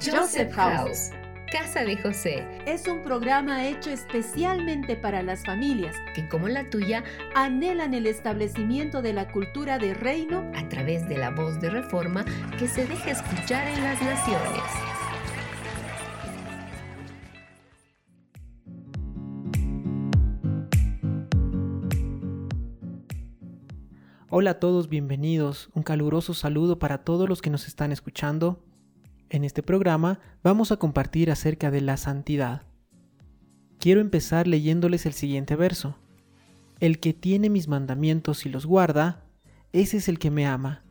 Joseph House. Casa de José es un programa hecho especialmente para las familias que, como la tuya, anhelan el establecimiento de la cultura de reino a través de la voz de reforma que se deja escuchar en las naciones. Hola a todos, bienvenidos. Un caluroso saludo para todos los que nos están escuchando en este programa vamos a compartir acerca de la santidad. Quiero empezar leyéndoles el siguiente verso. El que tiene mis mandamientos y los guarda, ese es el que me ama,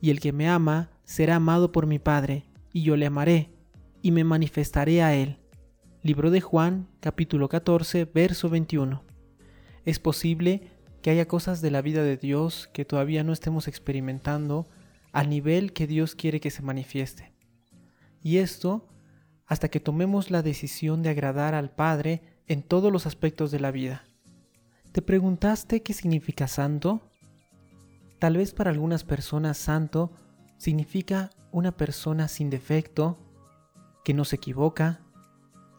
y el que me ama será amado por mi Padre, y yo le amaré, y me manifestaré a él. Libro de Juan, capítulo 14, verso 21. Es posible que haya cosas de la vida de Dios que todavía no estemos experimentando al nivel que Dios quiere que se manifieste. Y esto hasta que tomemos la decisión de agradar al Padre en todos los aspectos de la vida. ¿Te preguntaste qué significa santo? Tal vez para algunas personas santo significa una persona sin defecto, que no se equivoca,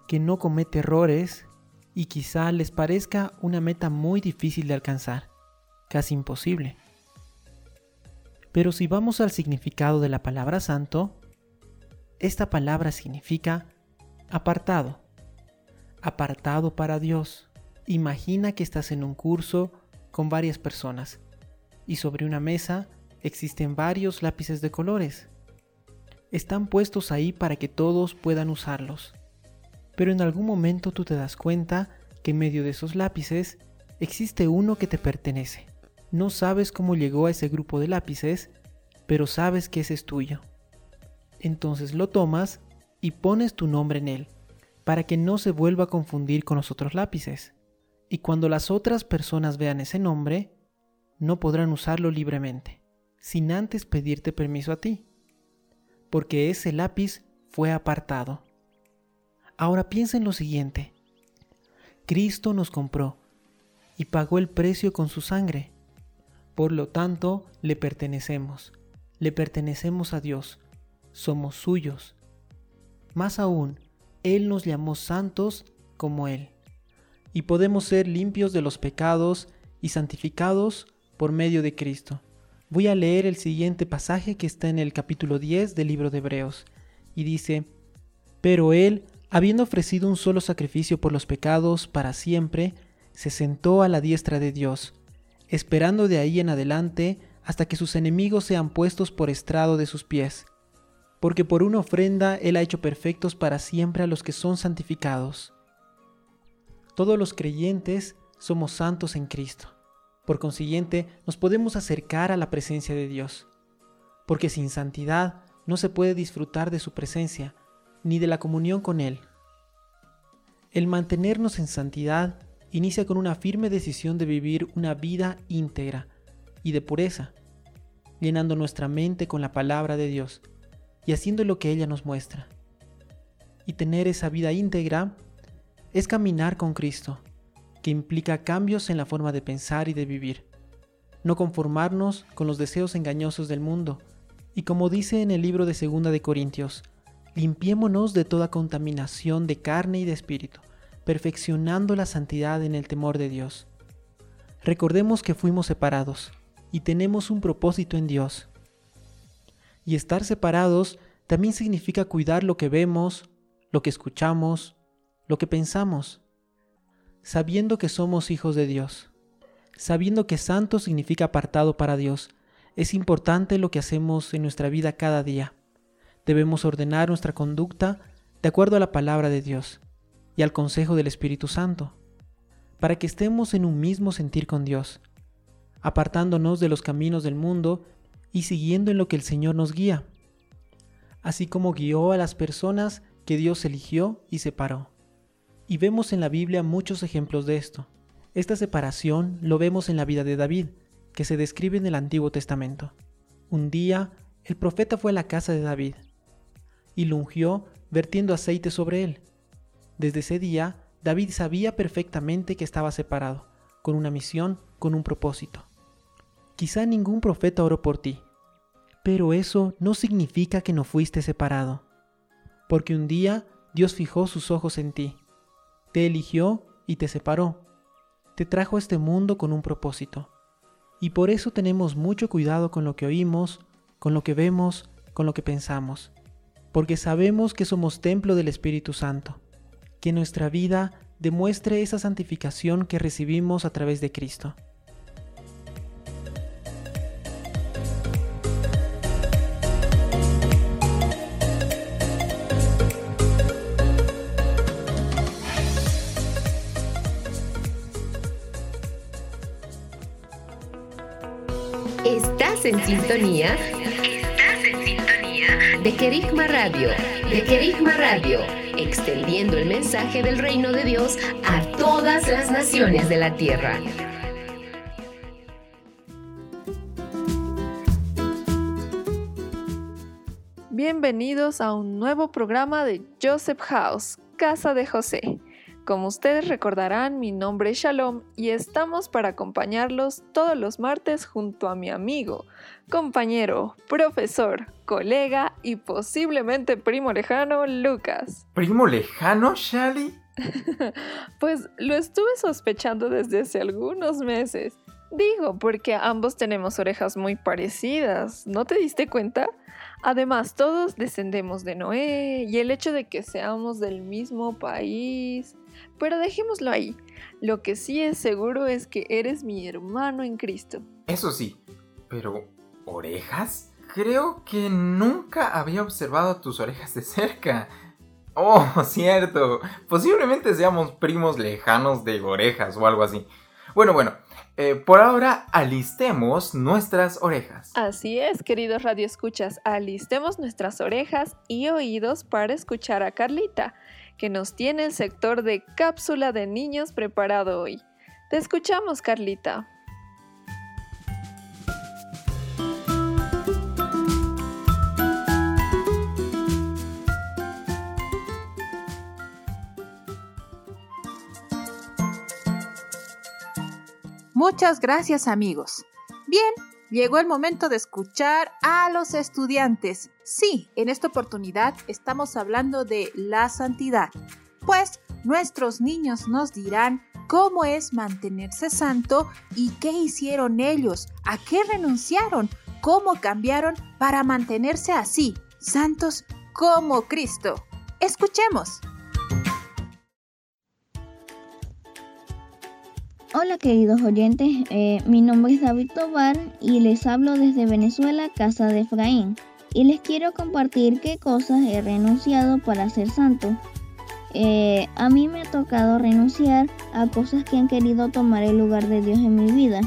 que no comete errores y quizá les parezca una meta muy difícil de alcanzar, casi imposible. Pero si vamos al significado de la palabra santo, esta palabra significa apartado. Apartado para Dios. Imagina que estás en un curso con varias personas y sobre una mesa existen varios lápices de colores. Están puestos ahí para que todos puedan usarlos. Pero en algún momento tú te das cuenta que en medio de esos lápices existe uno que te pertenece. No sabes cómo llegó a ese grupo de lápices, pero sabes que ese es tuyo entonces lo tomas y pones tu nombre en él, para que no se vuelva a confundir con los otros lápices. Y cuando las otras personas vean ese nombre, no podrán usarlo libremente, sin antes pedirte permiso a ti, porque ese lápiz fue apartado. Ahora piensa en lo siguiente. Cristo nos compró y pagó el precio con su sangre. Por lo tanto, le pertenecemos. Le pertenecemos a Dios somos suyos. Más aún, Él nos llamó santos como Él, y podemos ser limpios de los pecados y santificados por medio de Cristo. Voy a leer el siguiente pasaje que está en el capítulo 10 del libro de Hebreos, y dice, Pero Él, habiendo ofrecido un solo sacrificio por los pecados para siempre, se sentó a la diestra de Dios, esperando de ahí en adelante hasta que sus enemigos sean puestos por estrado de sus pies porque por una ofrenda Él ha hecho perfectos para siempre a los que son santificados. Todos los creyentes somos santos en Cristo. Por consiguiente, nos podemos acercar a la presencia de Dios, porque sin santidad no se puede disfrutar de su presencia, ni de la comunión con Él. El mantenernos en santidad inicia con una firme decisión de vivir una vida íntegra y de pureza, llenando nuestra mente con la palabra de Dios y haciendo lo que ella nos muestra. Y tener esa vida íntegra es caminar con Cristo, que implica cambios en la forma de pensar y de vivir. No conformarnos con los deseos engañosos del mundo, y como dice en el libro de Segunda de Corintios, limpiémonos de toda contaminación de carne y de espíritu, perfeccionando la santidad en el temor de Dios. Recordemos que fuimos separados y tenemos un propósito en Dios, y estar separados también significa cuidar lo que vemos, lo que escuchamos, lo que pensamos, sabiendo que somos hijos de Dios, sabiendo que santo significa apartado para Dios. Es importante lo que hacemos en nuestra vida cada día. Debemos ordenar nuestra conducta de acuerdo a la palabra de Dios y al consejo del Espíritu Santo, para que estemos en un mismo sentir con Dios, apartándonos de los caminos del mundo y siguiendo en lo que el Señor nos guía, así como guió a las personas que Dios eligió y separó. Y vemos en la Biblia muchos ejemplos de esto. Esta separación lo vemos en la vida de David, que se describe en el Antiguo Testamento. Un día, el profeta fue a la casa de David y lo ungió vertiendo aceite sobre él. Desde ese día, David sabía perfectamente que estaba separado, con una misión, con un propósito. Quizá ningún profeta oró por ti, pero eso no significa que no fuiste separado. porque un día Dios fijó sus ojos en ti, te eligió y te separó, te trajo a este mundo con un propósito. Y por eso tenemos mucho cuidado con lo que oímos, con lo que vemos, con lo que pensamos, porque sabemos que somos templo del Espíritu Santo, que nuestra vida demuestre esa santificación que recibimos a través de Cristo. Sintonía. Estás en sintonía de Kerigma Radio. De Kerigma Radio, extendiendo el mensaje del reino de Dios a todas las naciones de la tierra. Bienvenidos a un nuevo programa de Joseph House, Casa de José. Como ustedes recordarán, mi nombre es Shalom y estamos para acompañarlos todos los martes junto a mi amigo, compañero, profesor, colega y posiblemente primo lejano, Lucas. ¿Primo lejano, Shali? pues lo estuve sospechando desde hace algunos meses. Digo, porque ambos tenemos orejas muy parecidas, ¿no te diste cuenta? Además, todos descendemos de Noé y el hecho de que seamos del mismo país pero dejémoslo ahí. Lo que sí es seguro es que eres mi hermano en Cristo. Eso sí, pero ¿orejas? Creo que nunca había observado tus orejas de cerca. Oh, cierto. Posiblemente seamos primos lejanos de orejas o algo así. Bueno, bueno. Eh, por ahora, alistemos nuestras orejas. Así es, queridos radioescuchas, alistemos nuestras orejas y oídos para escuchar a Carlita que nos tiene el sector de cápsula de niños preparado hoy. Te escuchamos, Carlita. Muchas gracias amigos. Bien, Llegó el momento de escuchar a los estudiantes. Sí, en esta oportunidad estamos hablando de la santidad, pues nuestros niños nos dirán cómo es mantenerse santo y qué hicieron ellos, a qué renunciaron, cómo cambiaron para mantenerse así, santos como Cristo. Escuchemos. Hola queridos oyentes, eh, mi nombre es David Tobar y les hablo desde Venezuela, Casa de Efraín. Y les quiero compartir qué cosas he renunciado para ser santo. Eh, a mí me ha tocado renunciar a cosas que han querido tomar el lugar de Dios en mi vida.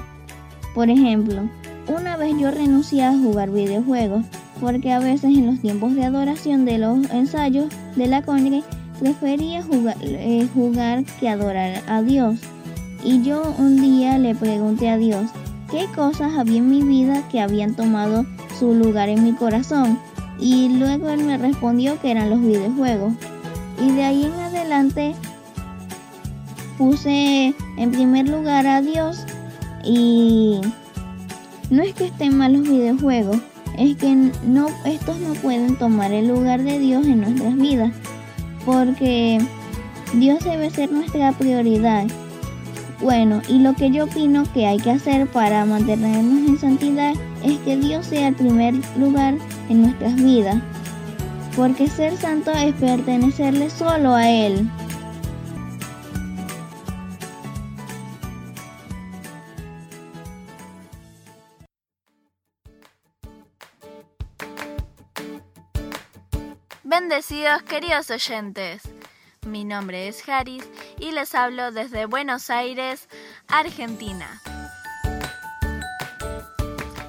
Por ejemplo, una vez yo renuncié a jugar videojuegos porque a veces en los tiempos de adoración de los ensayos de la congre prefería jugar, eh, jugar que adorar a Dios. Y yo un día le pregunté a Dios qué cosas había en mi vida que habían tomado su lugar en mi corazón. Y luego él me respondió que eran los videojuegos. Y de ahí en adelante puse en primer lugar a Dios y no es que estén mal los videojuegos, es que no, estos no pueden tomar el lugar de Dios en nuestras vidas, porque Dios debe ser nuestra prioridad bueno, y lo que yo opino que hay que hacer para mantenernos en santidad es que Dios sea el primer lugar en nuestras vidas, porque ser santo es pertenecerle solo a Él. Bendecidos queridos oyentes. Mi nombre es Haris y les hablo desde Buenos Aires, Argentina.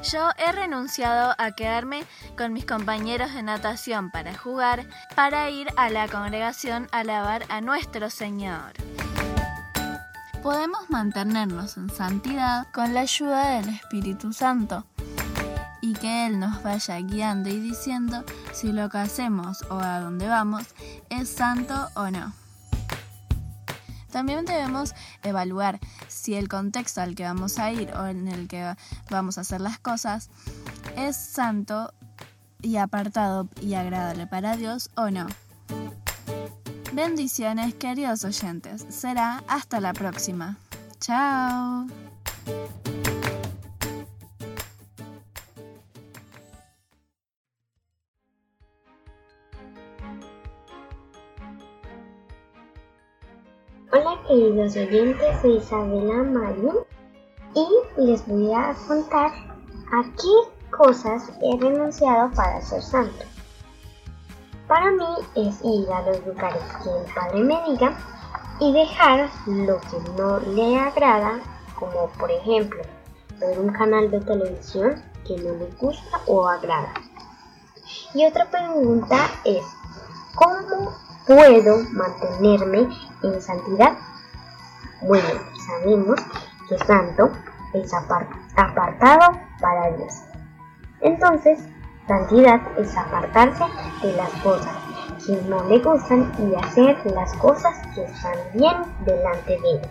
Yo he renunciado a quedarme con mis compañeros de natación para jugar, para ir a la congregación a alabar a nuestro Señor. Podemos mantenernos en santidad con la ayuda del Espíritu Santo y que Él nos vaya guiando y diciendo si lo que hacemos o a dónde vamos es santo o no. También debemos evaluar si el contexto al que vamos a ir o en el que vamos a hacer las cosas es santo y apartado y agradable para Dios o no. Bendiciones queridos oyentes. Será hasta la próxima. Chao. Hola queridos oyentes, soy Isabela Mario y les voy a contar a qué cosas he renunciado para ser santo. Para mí es ir a los lugares que el Padre me diga y dejar lo que no le agrada, como por ejemplo ver un canal de televisión que no le gusta o agrada. Y otra pregunta es, ¿cómo puedo mantenerme en santidad? Bueno, sabemos que santo es apartado para Dios. Entonces, santidad es apartarse de las cosas que no le gustan y hacer las cosas que están bien delante de él.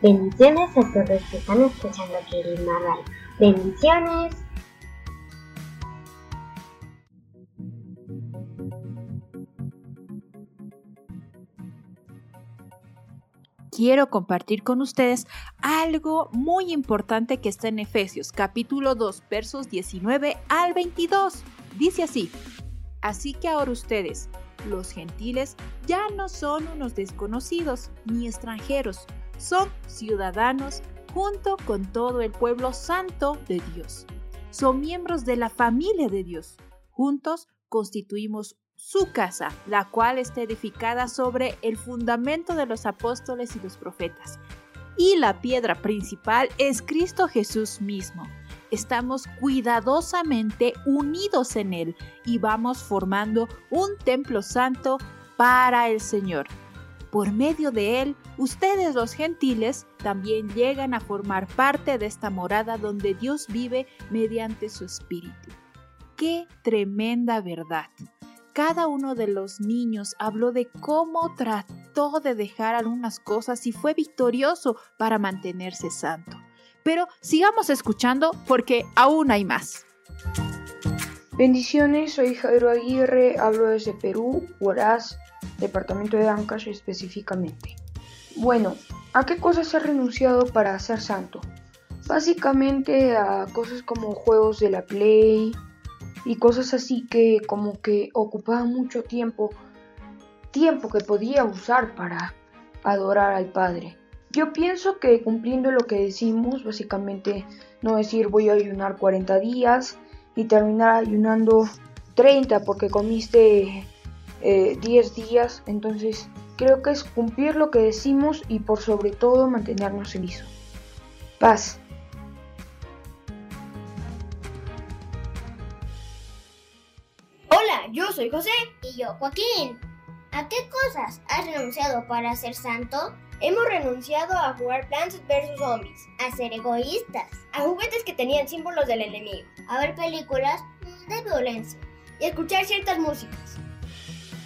Bendiciones a todos los que están escuchando Querida Radio. Bendiciones. Quiero compartir con ustedes algo muy importante que está en Efesios capítulo 2 versos 19 al 22. Dice así, así que ahora ustedes, los gentiles, ya no son unos desconocidos ni extranjeros, son ciudadanos junto con todo el pueblo santo de Dios. Son miembros de la familia de Dios. Juntos constituimos su casa, la cual está edificada sobre el fundamento de los apóstoles y los profetas. Y la piedra principal es Cristo Jesús mismo. Estamos cuidadosamente unidos en Él y vamos formando un templo santo para el Señor. Por medio de Él, ustedes los gentiles también llegan a formar parte de esta morada donde Dios vive mediante su Espíritu. ¡Qué tremenda verdad! Cada uno de los niños habló de cómo trató de dejar algunas cosas y fue victorioso para mantenerse santo. Pero sigamos escuchando porque aún hay más. Bendiciones, soy Jairo Aguirre, hablo desde Perú, Huaraz, departamento de Ancash específicamente. Bueno, ¿a qué cosas he renunciado para ser santo? Básicamente a cosas como juegos de la Play, y cosas así que como que ocupaban mucho tiempo, tiempo que podía usar para adorar al Padre. Yo pienso que cumpliendo lo que decimos, básicamente no decir voy a ayunar 40 días y terminar ayunando 30 porque comiste 10 eh, días, entonces creo que es cumplir lo que decimos y por sobre todo mantenernos en eso. Paz. Yo soy José. Y yo Joaquín. ¿A qué cosas has renunciado para ser santo? Hemos renunciado a jugar Plants vs. Zombies, a ser egoístas, a juguetes que tenían símbolos del enemigo, a ver películas de violencia y a escuchar ciertas músicas.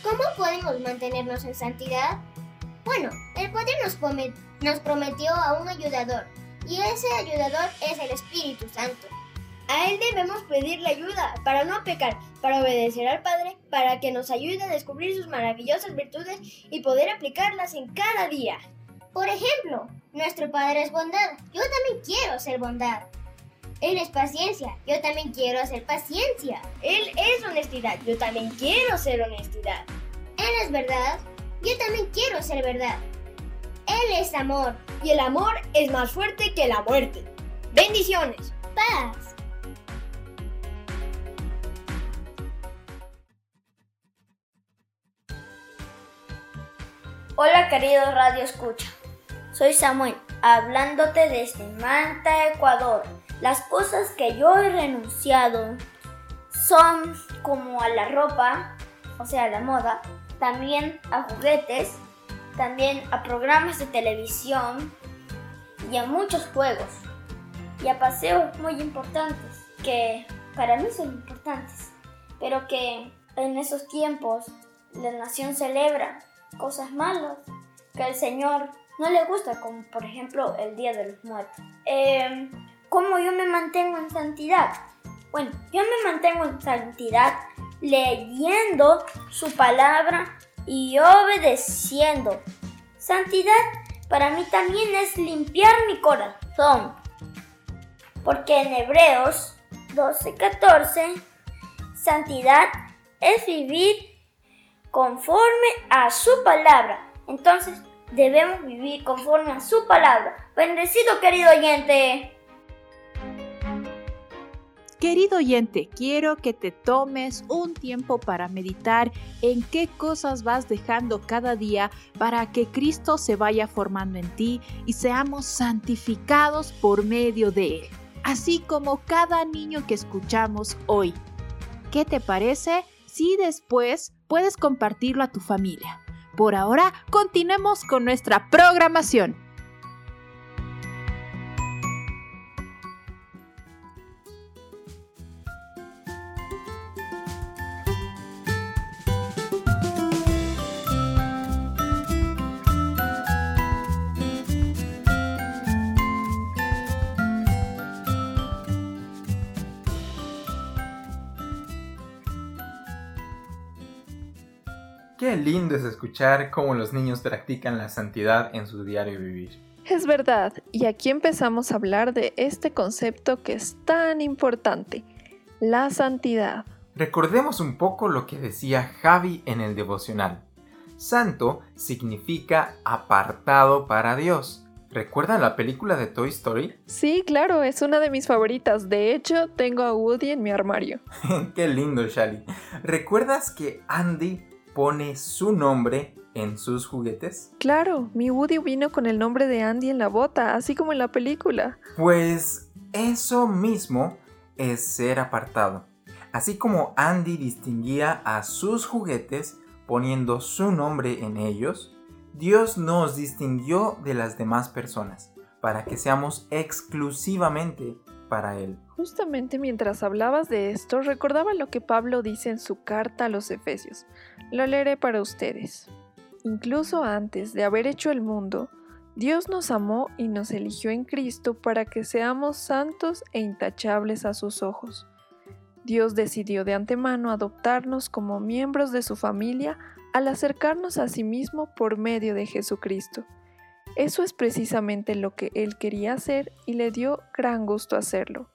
¿Cómo podemos mantenernos en santidad? Bueno, el Padre nos, nos prometió a un ayudador y ese ayudador es el Espíritu Santo. A Él debemos pedirle ayuda para no pecar, para obedecer al Padre, para que nos ayude a descubrir sus maravillosas virtudes y poder aplicarlas en cada día. Por ejemplo, nuestro Padre es bondad. Yo también quiero ser bondad. Él es paciencia. Yo también quiero hacer paciencia. Él es honestidad. Yo también quiero ser honestidad. Él es verdad. Yo también quiero ser verdad. Él es amor. Y el amor es más fuerte que la muerte. Bendiciones. Paz. Hola queridos Radio Escucha, soy Samuel, hablándote desde Manta, Ecuador. Las cosas que yo he renunciado son como a la ropa, o sea, a la moda, también a juguetes, también a programas de televisión y a muchos juegos y a paseos muy importantes que para mí son importantes, pero que en esos tiempos la nación celebra cosas malas que al Señor no le gusta, como por ejemplo el Día de los Muertos. Eh, ¿Cómo yo me mantengo en santidad? Bueno, yo me mantengo en santidad leyendo su palabra y obedeciendo. Santidad para mí también es limpiar mi corazón. Porque en Hebreos 12:14, santidad es vivir conforme a su palabra. Entonces, debemos vivir conforme a su palabra. Bendecido querido oyente. Querido oyente, quiero que te tomes un tiempo para meditar en qué cosas vas dejando cada día para que Cristo se vaya formando en ti y seamos santificados por medio de Él, así como cada niño que escuchamos hoy. ¿Qué te parece si después puedes compartirlo a tu familia? Por ahora, continuemos con nuestra programación. Qué lindo es escuchar cómo los niños practican la santidad en su diario vivir. Es verdad, y aquí empezamos a hablar de este concepto que es tan importante, la santidad. Recordemos un poco lo que decía Javi en el devocional. Santo significa apartado para Dios. ¿Recuerdan la película de Toy Story? Sí, claro, es una de mis favoritas. De hecho, tengo a Woody en mi armario. Qué lindo, Shali. ¿Recuerdas que Andy pone su nombre en sus juguetes? Claro, mi Woody vino con el nombre de Andy en la bota, así como en la película. Pues eso mismo es ser apartado. Así como Andy distinguía a sus juguetes poniendo su nombre en ellos, Dios nos distinguió de las demás personas para que seamos exclusivamente para Él. Justamente mientras hablabas de esto, recordaba lo que Pablo dice en su carta a los Efesios. Lo leeré para ustedes. Incluso antes de haber hecho el mundo, Dios nos amó y nos eligió en Cristo para que seamos santos e intachables a sus ojos. Dios decidió de antemano adoptarnos como miembros de su familia al acercarnos a sí mismo por medio de Jesucristo. Eso es precisamente lo que Él quería hacer y le dio gran gusto hacerlo.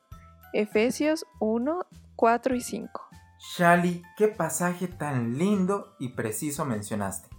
Efesios 1, 4 y 5. Shali, qué pasaje tan lindo y preciso mencionaste.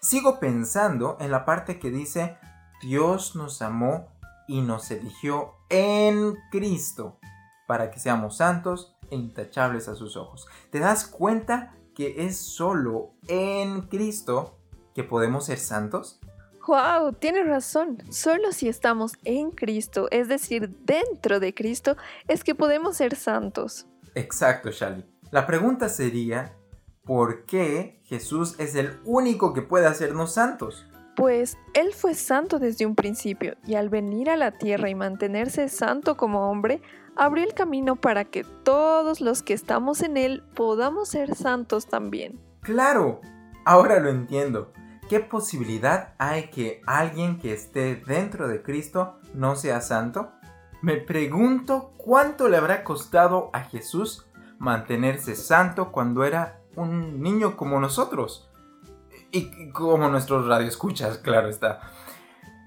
Sigo pensando en la parte que dice, Dios nos amó y nos eligió en Cristo para que seamos santos e intachables a sus ojos. ¿Te das cuenta que es solo en Cristo que podemos ser santos? ¡Wow! Tienes razón. Solo si estamos en Cristo, es decir, dentro de Cristo, es que podemos ser santos. Exacto, Shali. La pregunta sería, ¿por qué Jesús es el único que puede hacernos santos? Pues Él fue santo desde un principio y al venir a la tierra y mantenerse santo como hombre, abrió el camino para que todos los que estamos en Él podamos ser santos también. Claro, ahora lo entiendo. ¿Qué posibilidad hay que alguien que esté dentro de Cristo no sea santo? Me pregunto cuánto le habrá costado a Jesús mantenerse santo cuando era un niño como nosotros. Y como nuestros radioescuchas, claro está.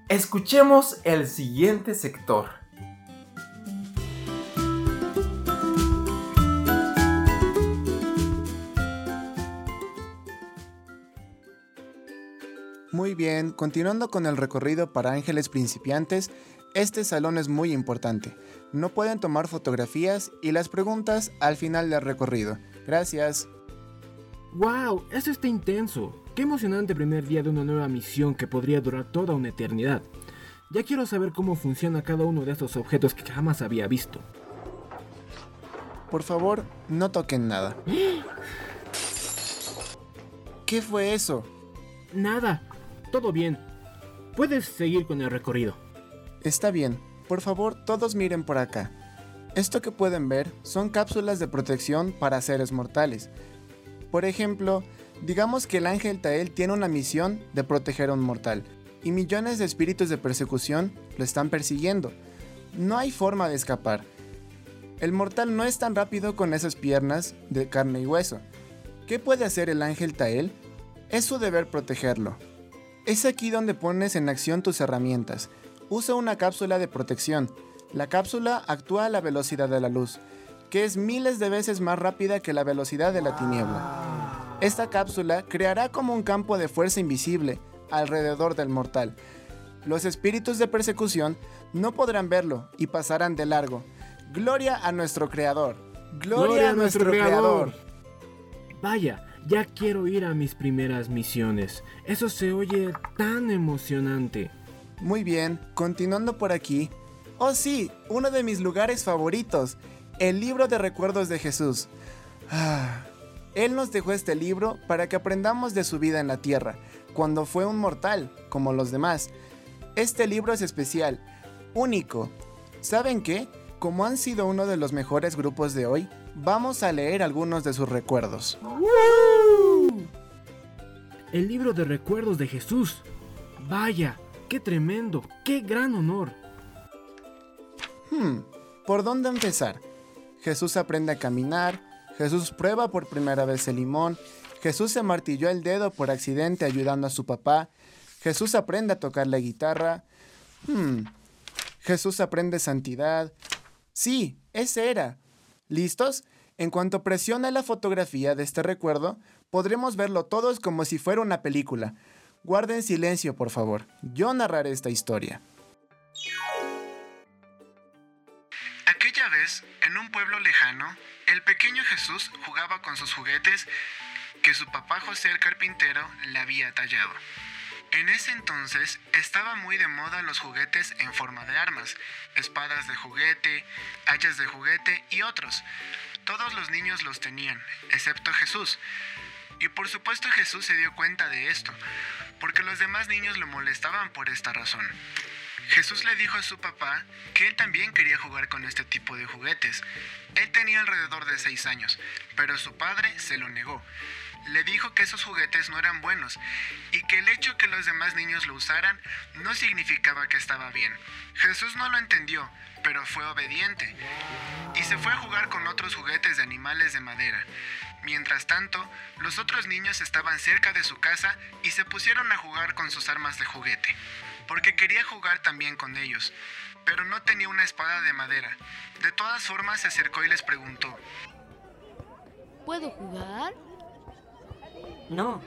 Escuchemos el siguiente sector. Muy bien, continuando con el recorrido para ángeles principiantes, este salón es muy importante. No pueden tomar fotografías y las preguntas al final del recorrido. Gracias. ¡Wow! Eso está intenso. Qué emocionante primer día de una nueva misión que podría durar toda una eternidad. Ya quiero saber cómo funciona cada uno de estos objetos que jamás había visto. Por favor, no toquen nada. ¿Qué fue eso? Nada. Todo bien. Puedes seguir con el recorrido. Está bien, por favor todos miren por acá. Esto que pueden ver son cápsulas de protección para seres mortales. Por ejemplo, digamos que el ángel Tael tiene una misión de proteger a un mortal, y millones de espíritus de persecución lo están persiguiendo. No hay forma de escapar. El mortal no es tan rápido con esas piernas de carne y hueso. ¿Qué puede hacer el ángel Tael? Es su deber protegerlo. Es aquí donde pones en acción tus herramientas. Usa una cápsula de protección. La cápsula actúa a la velocidad de la luz, que es miles de veces más rápida que la velocidad de la tiniebla. Esta cápsula creará como un campo de fuerza invisible alrededor del mortal. Los espíritus de persecución no podrán verlo y pasarán de largo. Gloria a nuestro Creador. Gloria, a nuestro, creador. Vaya, ya quiero ir a mis primeras misiones. Eso se oye tan emocionante. Muy bien, continuando por aquí. Oh sí, uno de mis lugares favoritos, el libro de recuerdos de Jesús. Ah, él nos dejó este libro para que aprendamos de su vida en la tierra, cuando fue un mortal, como los demás. Este libro es especial, único. ¿Saben qué? Como han sido uno de los mejores grupos de hoy, vamos a leer algunos de sus recuerdos. El libro de recuerdos de Jesús. Vaya, qué tremendo, qué gran honor. Hmm, ¿por dónde empezar? Jesús aprende a caminar, Jesús prueba por primera vez el limón, Jesús se martilló el dedo por accidente ayudando a su papá, Jesús aprende a tocar la guitarra, hmm, Jesús aprende santidad. Sí, ese era. ¿Listos? En cuanto presione la fotografía de este recuerdo, podremos verlo todos como si fuera una película. Guarden silencio, por favor. Yo narraré esta historia. Aquella vez, en un pueblo lejano, el pequeño Jesús jugaba con sus juguetes que su papá José el carpintero le había tallado. En ese entonces estaba muy de moda los juguetes en forma de armas, espadas de juguete, hachas de juguete y otros. Todos los niños los tenían, excepto Jesús. Y por supuesto Jesús se dio cuenta de esto, porque los demás niños lo molestaban por esta razón. Jesús le dijo a su papá que él también quería jugar con este tipo de juguetes. Él tenía alrededor de seis años, pero su padre se lo negó. Le dijo que esos juguetes no eran buenos y que el hecho que los demás niños lo usaran no significaba que estaba bien. Jesús no lo entendió, pero fue obediente y se fue a jugar con otros juguetes de animales de madera. Mientras tanto, los otros niños estaban cerca de su casa y se pusieron a jugar con sus armas de juguete porque quería jugar también con ellos, pero no tenía una espada de madera. De todas formas se acercó y les preguntó. ¿Puedo jugar? No,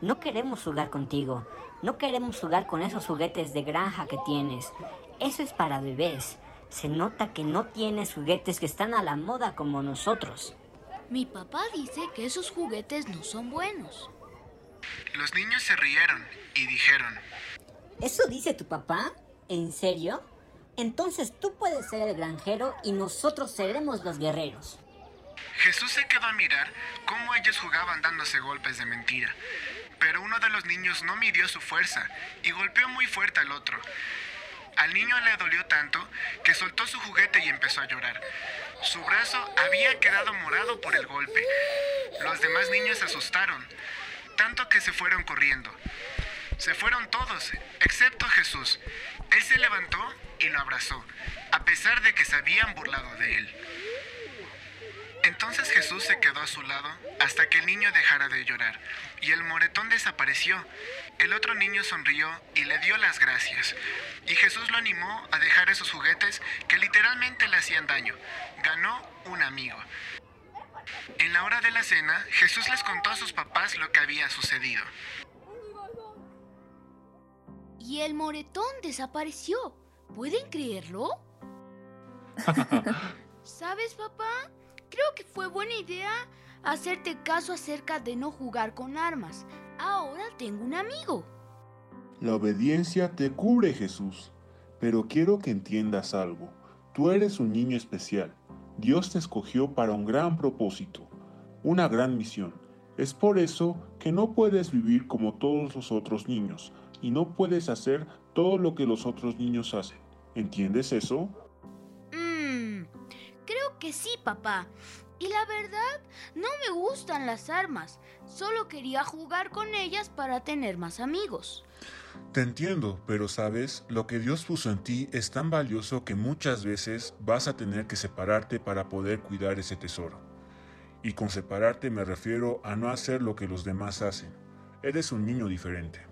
no queremos jugar contigo. No queremos jugar con esos juguetes de granja que tienes. Eso es para bebés. Se nota que no tienes juguetes que están a la moda como nosotros. Mi papá dice que esos juguetes no son buenos. Los niños se rieron y dijeron, ¿Eso dice tu papá? ¿En serio? Entonces tú puedes ser el granjero y nosotros seremos los guerreros. Jesús se quedó a mirar cómo ellos jugaban dándose golpes de mentira. Pero uno de los niños no midió su fuerza y golpeó muy fuerte al otro. Al niño le dolió tanto que soltó su juguete y empezó a llorar. Su brazo había quedado morado por el golpe. Los demás niños se asustaron, tanto que se fueron corriendo. Se fueron todos, excepto Jesús. Él se levantó y lo abrazó, a pesar de que se habían burlado de él. Entonces Jesús se quedó a su lado hasta que el niño dejara de llorar, y el moretón desapareció. El otro niño sonrió y le dio las gracias. Y Jesús lo animó a dejar esos juguetes que literalmente le hacían daño. Ganó un amigo. En la hora de la cena, Jesús les contó a sus papás lo que había sucedido. Y el moretón desapareció. ¿Pueden creerlo? ¿Sabes, papá? Creo que fue buena idea hacerte caso acerca de no jugar con armas. Ahora tengo un amigo. La obediencia te cubre, Jesús. Pero quiero que entiendas algo. Tú eres un niño especial. Dios te escogió para un gran propósito, una gran misión. Es por eso que no puedes vivir como todos los otros niños y no puedes hacer todo lo que los otros niños hacen. ¿Entiendes eso? Que sí, papá. Y la verdad, no me gustan las armas. Solo quería jugar con ellas para tener más amigos. Te entiendo, pero sabes, lo que Dios puso en ti es tan valioso que muchas veces vas a tener que separarte para poder cuidar ese tesoro. Y con separarte me refiero a no hacer lo que los demás hacen. Eres un niño diferente.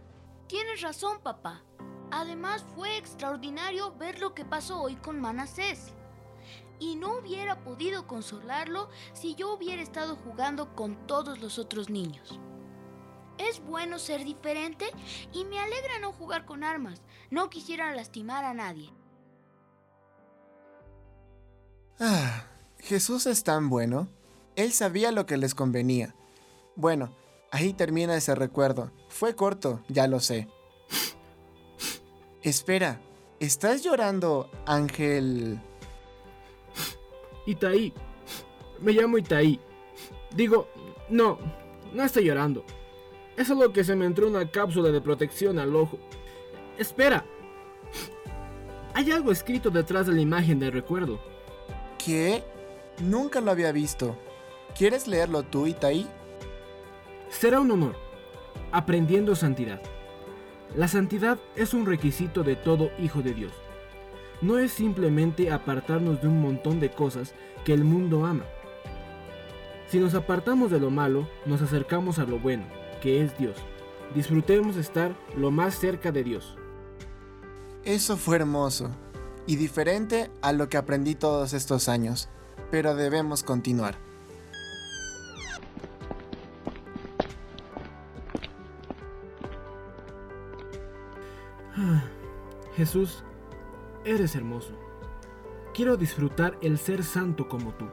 Tienes razón, papá. Además, fue extraordinario ver lo que pasó hoy con Manasés. Y no hubiera podido consolarlo si yo hubiera estado jugando con todos los otros niños. Es bueno ser diferente y me alegra no jugar con armas. No quisiera lastimar a nadie. Ah, Jesús es tan bueno. Él sabía lo que les convenía. Bueno, ahí termina ese recuerdo. Fue corto, ya lo sé. Espera, ¿estás llorando, Ángel? Itaí. Me llamo Itaí. Digo, no, no estoy llorando. Es solo que se me entró una cápsula de protección al ojo. Espera. Hay algo escrito detrás de la imagen del recuerdo. ¿Qué? Nunca lo había visto. ¿Quieres leerlo tú, Itaí? Será un honor. Aprendiendo santidad. La santidad es un requisito de todo hijo de Dios. No es simplemente apartarnos de un montón de cosas que el mundo ama. Si nos apartamos de lo malo, nos acercamos a lo bueno, que es Dios. Disfrutemos estar lo más cerca de Dios. Eso fue hermoso y diferente a lo que aprendí todos estos años, pero debemos continuar. Jesús, eres hermoso. Quiero disfrutar el ser santo como tú.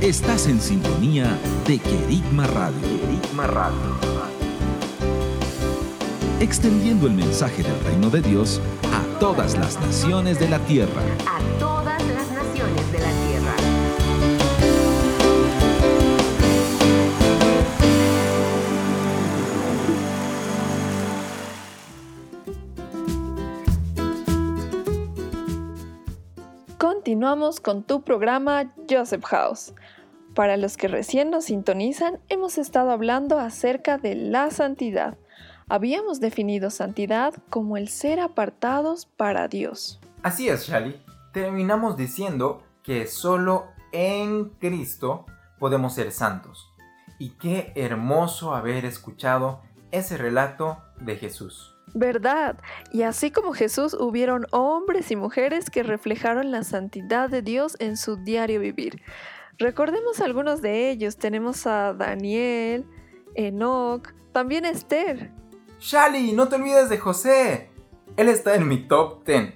Estás en sintonía de Querigma Radio. Querigma Radio. Extendiendo el mensaje del reino de Dios a todas las naciones de la tierra. A todas las naciones de la tierra. Continuamos con tu programa Joseph House. Para los que recién nos sintonizan, hemos estado hablando acerca de la santidad. Habíamos definido santidad como el ser apartados para Dios. Así es, Shali. Terminamos diciendo que solo en Cristo podemos ser santos. Y qué hermoso haber escuchado ese relato de Jesús. ¿Verdad? Y así como Jesús hubieron hombres y mujeres que reflejaron la santidad de Dios en su diario vivir. Recordemos algunos de ellos. Tenemos a Daniel, Enoch, también Esther. Shali, no te olvides de José. Él está en mi top 10.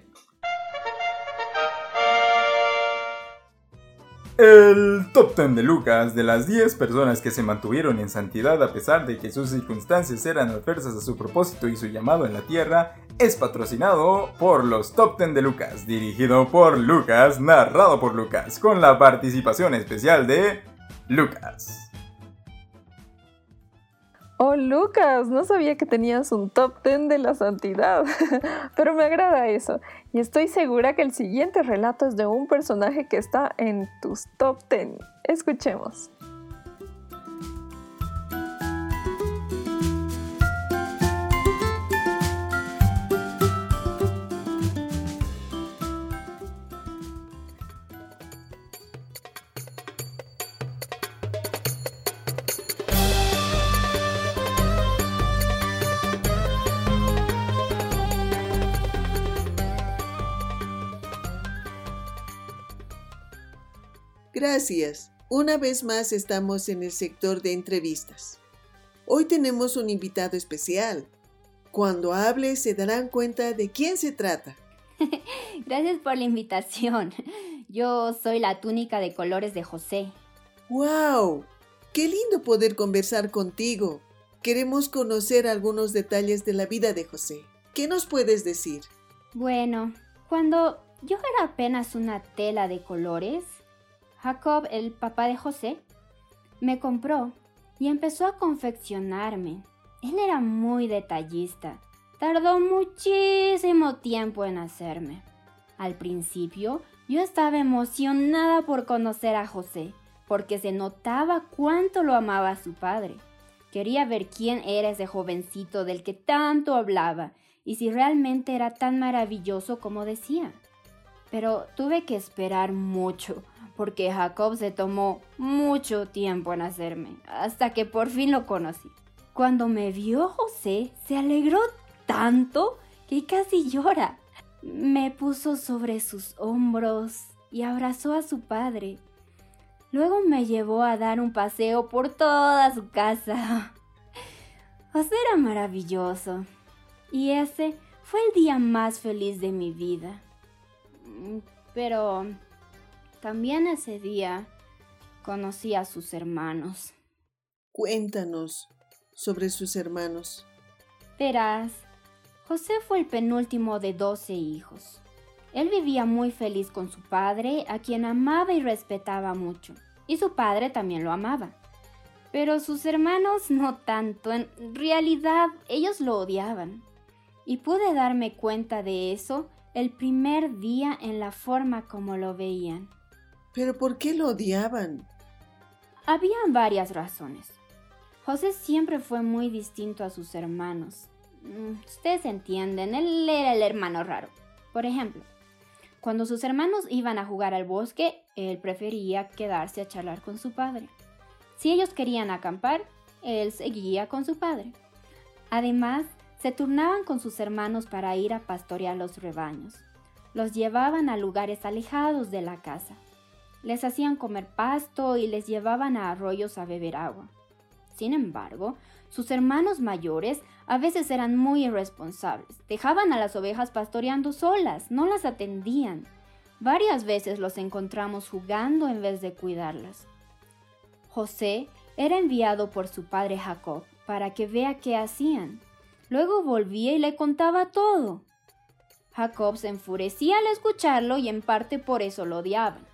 El top 10 de Lucas de las 10 personas que se mantuvieron en santidad a pesar de que sus circunstancias eran adversas a su propósito y su llamado en la tierra es patrocinado por los Top 10 de Lucas, dirigido por Lucas, narrado por Lucas, con la participación especial de Lucas. Oh, Lucas, no sabía que tenías un top 10 de la santidad, pero me agrada eso. Y estoy segura que el siguiente relato es de un personaje que está en tus top 10. Escuchemos. Gracias. Una vez más estamos en el sector de entrevistas. Hoy tenemos un invitado especial. Cuando hable se darán cuenta de quién se trata. Gracias por la invitación. Yo soy la túnica de colores de José. ¡Wow! ¡Qué lindo poder conversar contigo! Queremos conocer algunos detalles de la vida de José. ¿Qué nos puedes decir? Bueno, cuando yo era apenas una tela de colores, Jacob, el papá de José, me compró y empezó a confeccionarme. Él era muy detallista. Tardó muchísimo tiempo en hacerme. Al principio yo estaba emocionada por conocer a José, porque se notaba cuánto lo amaba su padre. Quería ver quién era ese jovencito del que tanto hablaba y si realmente era tan maravilloso como decía. Pero tuve que esperar mucho, porque Jacob se tomó mucho tiempo en hacerme, hasta que por fin lo conocí. Cuando me vio José, se alegró tanto que casi llora. Me puso sobre sus hombros y abrazó a su padre. Luego me llevó a dar un paseo por toda su casa. José era maravilloso. Y ese fue el día más feliz de mi vida. Pero también ese día conocí a sus hermanos. Cuéntanos sobre sus hermanos. Verás, José fue el penúltimo de doce hijos. Él vivía muy feliz con su padre, a quien amaba y respetaba mucho, y su padre también lo amaba. Pero sus hermanos no tanto, en realidad ellos lo odiaban. Y pude darme cuenta de eso el primer día en la forma como lo veían. ¿Pero por qué lo odiaban? Habían varias razones. José siempre fue muy distinto a sus hermanos. Mm, ustedes entienden, él era el hermano raro. Por ejemplo, cuando sus hermanos iban a jugar al bosque, él prefería quedarse a charlar con su padre. Si ellos querían acampar, él seguía con su padre. Además, se turnaban con sus hermanos para ir a pastorear los rebaños. Los llevaban a lugares alejados de la casa. Les hacían comer pasto y les llevaban a arroyos a beber agua. Sin embargo, sus hermanos mayores a veces eran muy irresponsables. Dejaban a las ovejas pastoreando solas, no las atendían. Varias veces los encontramos jugando en vez de cuidarlas. José era enviado por su padre Jacob para que vea qué hacían. Luego volvía y le contaba todo. Jacob se enfurecía al escucharlo y en parte por eso lo odiaban.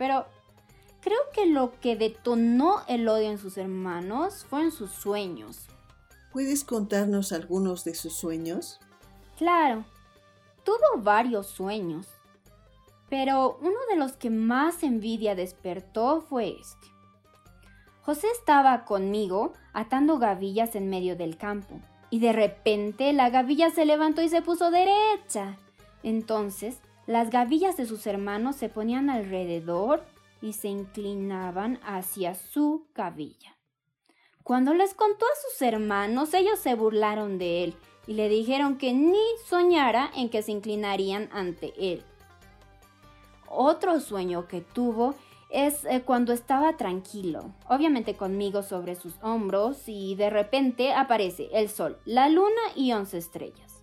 Pero creo que lo que detonó el odio en sus hermanos fue en sus sueños. ¿Puedes contarnos algunos de sus sueños? Claro, tuvo varios sueños, pero uno de los que más envidia despertó fue este. José estaba conmigo atando gavillas en medio del campo, y de repente la gavilla se levantó y se puso derecha. Entonces las gavillas de sus hermanos se ponían alrededor y se inclinaban hacia su gavilla. Cuando les contó a sus hermanos, ellos se burlaron de él y le dijeron que ni soñara en que se inclinarían ante él. Otro sueño que tuvo es eh, cuando estaba tranquilo, obviamente conmigo sobre sus hombros, y de repente aparece el sol, la luna y once estrellas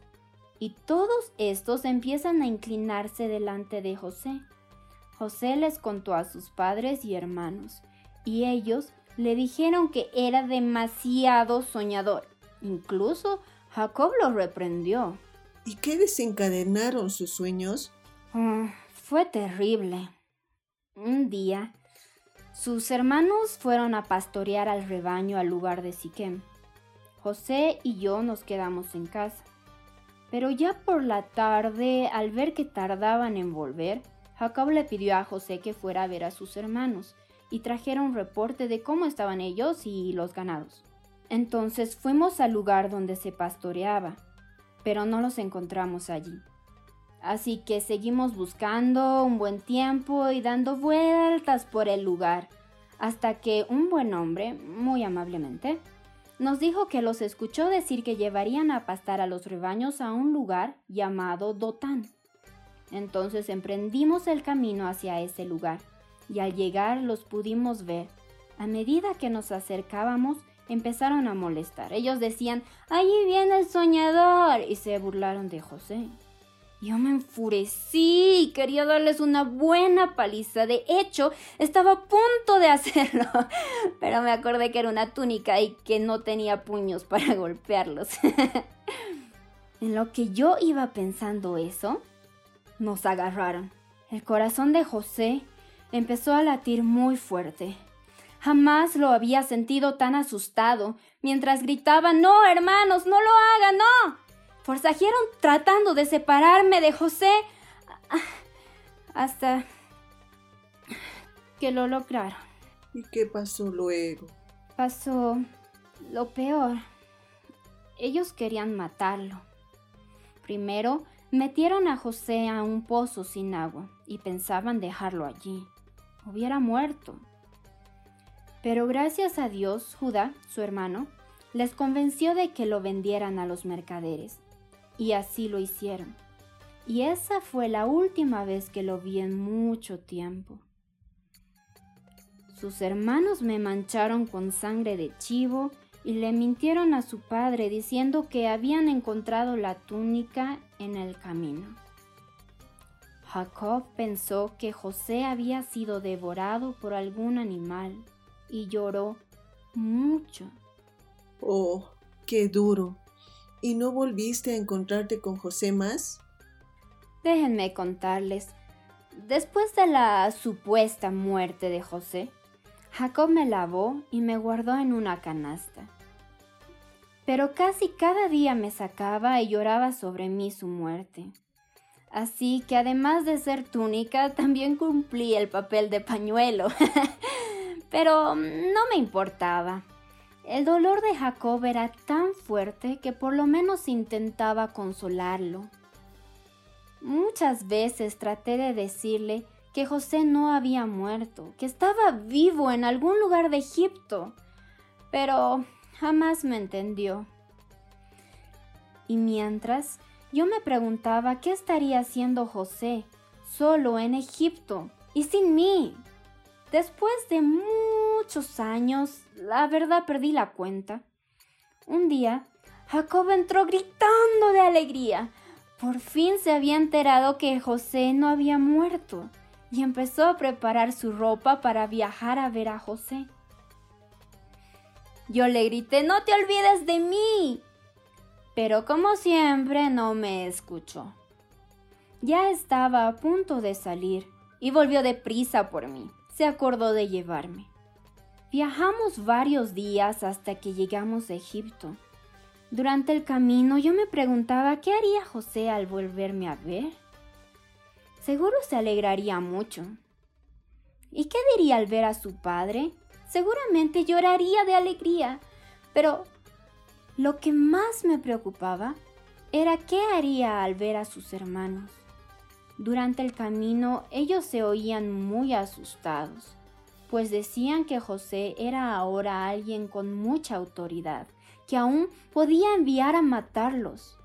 y todos estos empiezan a inclinarse delante de José. José les contó a sus padres y hermanos, y ellos le dijeron que era demasiado soñador. Incluso Jacob lo reprendió. ¿Y qué desencadenaron sus sueños? Mm, fue terrible. Un día, sus hermanos fueron a pastorear al rebaño al lugar de Siquem. José y yo nos quedamos en casa. Pero ya por la tarde, al ver que tardaban en volver, Jacob le pidió a José que fuera a ver a sus hermanos y trajera un reporte de cómo estaban ellos y los ganados. Entonces fuimos al lugar donde se pastoreaba, pero no los encontramos allí. Así que seguimos buscando un buen tiempo y dando vueltas por el lugar, hasta que un buen hombre, muy amablemente, nos dijo que los escuchó decir que llevarían a pastar a los rebaños a un lugar llamado Dotán. Entonces emprendimos el camino hacia ese lugar, y al llegar los pudimos ver. A medida que nos acercábamos, empezaron a molestar. Ellos decían, allí viene el soñador, y se burlaron de José. Yo me enfurecí y quería darles una buena paliza. De hecho, estaba a punto de hacerlo. Pero me acordé que era una túnica y que no tenía puños para golpearlos. en lo que yo iba pensando eso, nos agarraron. El corazón de José empezó a latir muy fuerte. Jamás lo había sentido tan asustado mientras gritaba, No, hermanos, no lo hagan, no forzajearon tratando de separarme de José hasta que lo lograron. ¿Y qué pasó luego? Pasó lo peor. Ellos querían matarlo. Primero metieron a José a un pozo sin agua y pensaban dejarlo allí. Hubiera muerto. Pero gracias a Dios, Judá, su hermano, les convenció de que lo vendieran a los mercaderes. Y así lo hicieron. Y esa fue la última vez que lo vi en mucho tiempo. Sus hermanos me mancharon con sangre de chivo y le mintieron a su padre diciendo que habían encontrado la túnica en el camino. Jacob pensó que José había sido devorado por algún animal y lloró mucho. Oh, qué duro. ¿Y no volviste a encontrarte con José más? Déjenme contarles. Después de la supuesta muerte de José, Jacob me lavó y me guardó en una canasta. Pero casi cada día me sacaba y lloraba sobre mí su muerte. Así que además de ser túnica, también cumplí el papel de pañuelo. Pero no me importaba. El dolor de Jacob era tan fuerte que por lo menos intentaba consolarlo. Muchas veces traté de decirle que José no había muerto, que estaba vivo en algún lugar de Egipto, pero jamás me entendió. Y mientras, yo me preguntaba qué estaría haciendo José, solo en Egipto y sin mí. Después de muchos años, la verdad perdí la cuenta. Un día, Jacob entró gritando de alegría. Por fin se había enterado que José no había muerto y empezó a preparar su ropa para viajar a ver a José. Yo le grité, no te olvides de mí. Pero como siempre no me escuchó. Ya estaba a punto de salir y volvió deprisa por mí se acordó de llevarme. Viajamos varios días hasta que llegamos a Egipto. Durante el camino yo me preguntaba qué haría José al volverme a ver. Seguro se alegraría mucho. ¿Y qué diría al ver a su padre? Seguramente lloraría de alegría. Pero lo que más me preocupaba era qué haría al ver a sus hermanos. Durante el camino ellos se oían muy asustados, pues decían que José era ahora alguien con mucha autoridad, que aún podía enviar a matarlos.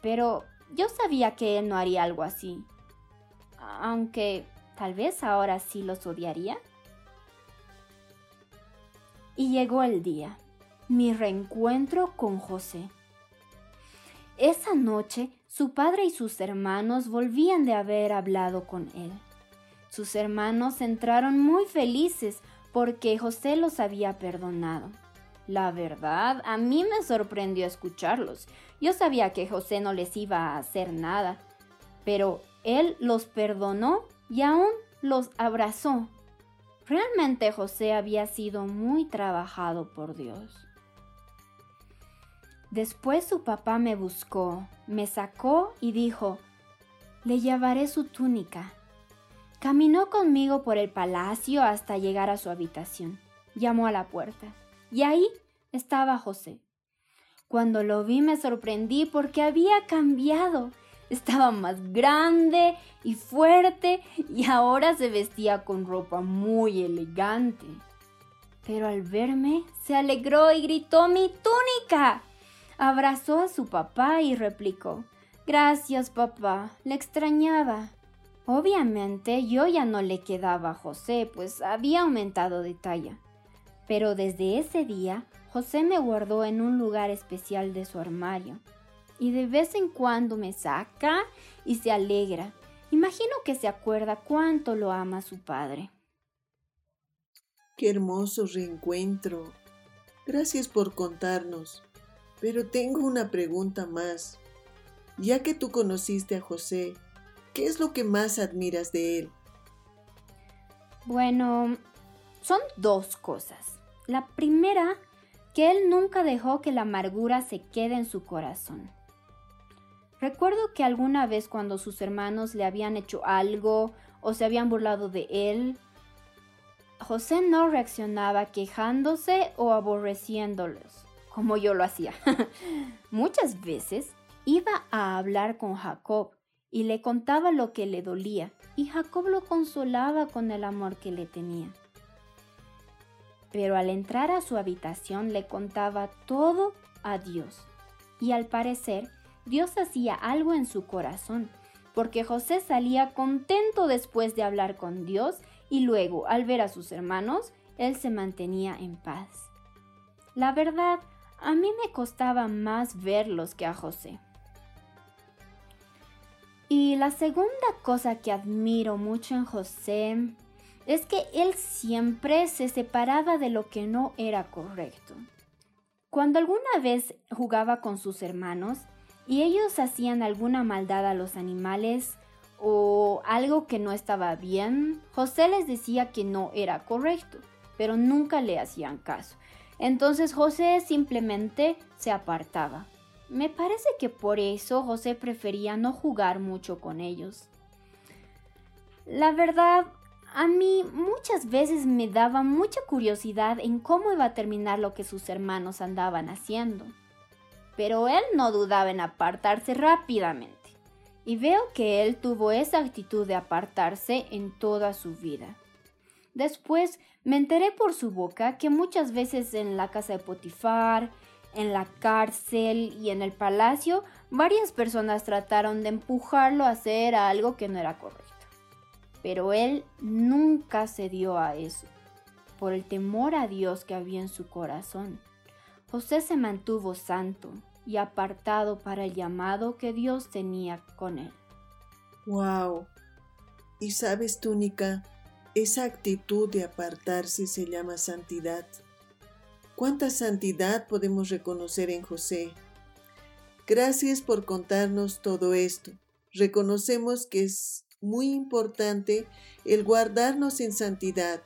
Pero yo sabía que él no haría algo así, aunque tal vez ahora sí los odiaría. Y llegó el día, mi reencuentro con José. Esa noche su padre y sus hermanos volvían de haber hablado con él. Sus hermanos entraron muy felices porque José los había perdonado. La verdad, a mí me sorprendió escucharlos. Yo sabía que José no les iba a hacer nada, pero él los perdonó y aún los abrazó. Realmente José había sido muy trabajado por Dios. Después su papá me buscó, me sacó y dijo, le llevaré su túnica. Caminó conmigo por el palacio hasta llegar a su habitación. Llamó a la puerta y ahí estaba José. Cuando lo vi me sorprendí porque había cambiado. Estaba más grande y fuerte y ahora se vestía con ropa muy elegante. Pero al verme se alegró y gritó mi túnica abrazó a su papá y replicó, Gracias, papá, le extrañaba. Obviamente yo ya no le quedaba a José, pues había aumentado de talla. Pero desde ese día, José me guardó en un lugar especial de su armario. Y de vez en cuando me saca y se alegra. Imagino que se acuerda cuánto lo ama su padre. Qué hermoso reencuentro. Gracias por contarnos. Pero tengo una pregunta más. Ya que tú conociste a José, ¿qué es lo que más admiras de él? Bueno, son dos cosas. La primera, que él nunca dejó que la amargura se quede en su corazón. Recuerdo que alguna vez cuando sus hermanos le habían hecho algo o se habían burlado de él, José no reaccionaba quejándose o aborreciéndolos, como yo lo hacía. Muchas veces iba a hablar con Jacob y le contaba lo que le dolía, y Jacob lo consolaba con el amor que le tenía. Pero al entrar a su habitación le contaba todo a Dios, y al parecer Dios hacía algo en su corazón, porque José salía contento después de hablar con Dios y luego, al ver a sus hermanos, él se mantenía en paz. La verdad, a mí me costaba más verlos que a José. Y la segunda cosa que admiro mucho en José es que él siempre se separaba de lo que no era correcto. Cuando alguna vez jugaba con sus hermanos y ellos hacían alguna maldad a los animales o algo que no estaba bien, José les decía que no era correcto, pero nunca le hacían caso. Entonces José simplemente se apartaba. Me parece que por eso José prefería no jugar mucho con ellos. La verdad, a mí muchas veces me daba mucha curiosidad en cómo iba a terminar lo que sus hermanos andaban haciendo. Pero él no dudaba en apartarse rápidamente. Y veo que él tuvo esa actitud de apartarse en toda su vida. Después me enteré por su boca que muchas veces en la casa de Potifar, en la cárcel y en el palacio, varias personas trataron de empujarlo a hacer algo que no era correcto. Pero él nunca cedió a eso, por el temor a Dios que había en su corazón. José se mantuvo santo y apartado para el llamado que Dios tenía con él. ¡Wow! Y sabes, Túnica, esa actitud de apartarse se llama santidad. ¿Cuánta santidad podemos reconocer en José? Gracias por contarnos todo esto. Reconocemos que es muy importante el guardarnos en santidad.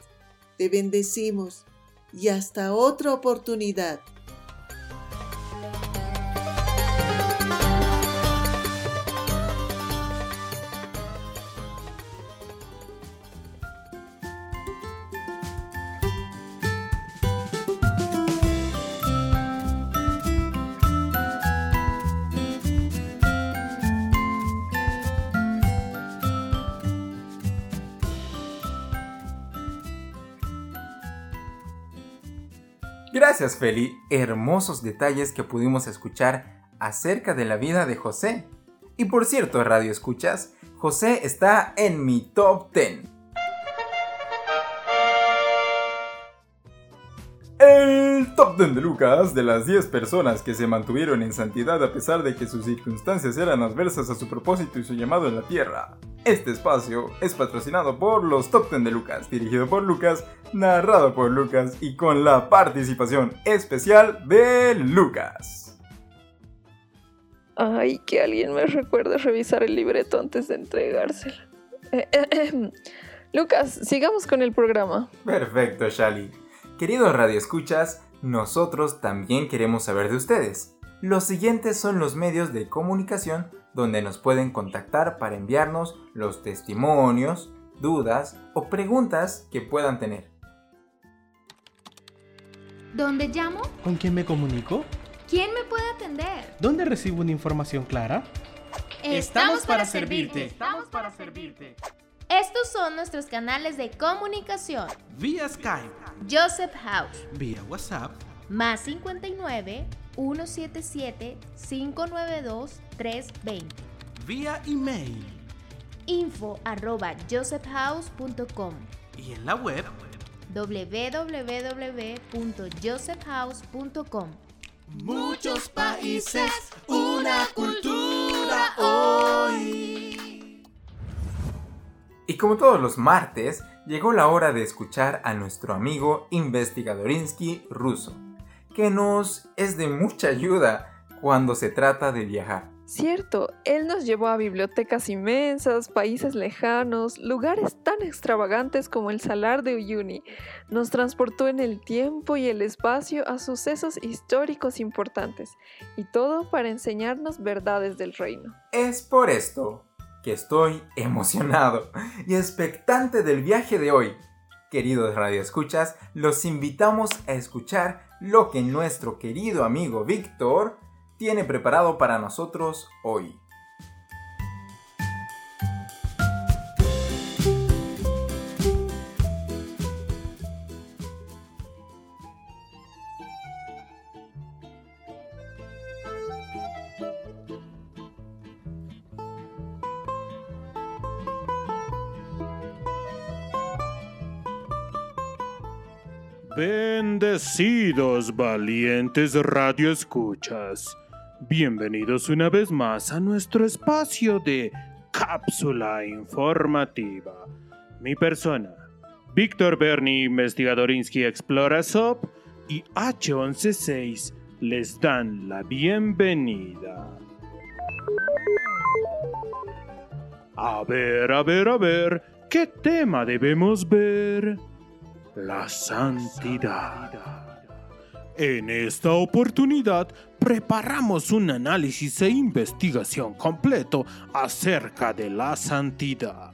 Te bendecimos y hasta otra oportunidad. Gracias, Feli. Hermosos detalles que pudimos escuchar acerca de la vida de José. Y por cierto, Radio Escuchas, José está en mi top 10. 10 de Lucas de las 10 personas que se mantuvieron en santidad a pesar de que sus circunstancias eran adversas a su propósito y su llamado en la tierra. Este espacio es patrocinado por los Top 10 de Lucas, dirigido por Lucas, narrado por Lucas y con la participación especial de Lucas. Ay, que alguien me recuerde revisar el libreto antes de entregárselo. Eh, eh, eh. Lucas, sigamos con el programa. Perfecto, Shali. Queridos radioescuchas, nosotros también queremos saber de ustedes. Los siguientes son los medios de comunicación donde nos pueden contactar para enviarnos los testimonios, dudas o preguntas que puedan tener. ¿Dónde llamo? ¿Con quién me comunico? ¿Quién me puede atender? ¿Dónde recibo una información clara? Estamos, para, servirte. Estamos para servirte. Estos son nuestros canales de comunicación. Vía Skype. Joseph House. Vía WhatsApp. Más 59 177 592 320. Vía email. Info arroba josephhouse.com. Y en la web www.josephhouse.com. Muchos países, una cultura hoy. Y como todos los martes, llegó la hora de escuchar a nuestro amigo investigadorinsky ruso, que nos es de mucha ayuda cuando se trata de viajar. Cierto, él nos llevó a bibliotecas inmensas, países lejanos, lugares tan extravagantes como el Salar de Uyuni. Nos transportó en el tiempo y el espacio a sucesos históricos importantes, y todo para enseñarnos verdades del reino. Es por esto que estoy emocionado y expectante del viaje de hoy, queridos radioescuchas, los invitamos a escuchar lo que nuestro querido amigo Víctor tiene preparado para nosotros hoy. Valientes radioescuchas. Bienvenidos una vez más a nuestro espacio de cápsula informativa. Mi persona, Víctor Berni, investigador Insky Explora SOP y H116 les dan la bienvenida. A ver, a ver, a ver, ¿qué tema debemos ver? la santidad. En esta oportunidad preparamos un análisis e investigación completo acerca de la santidad.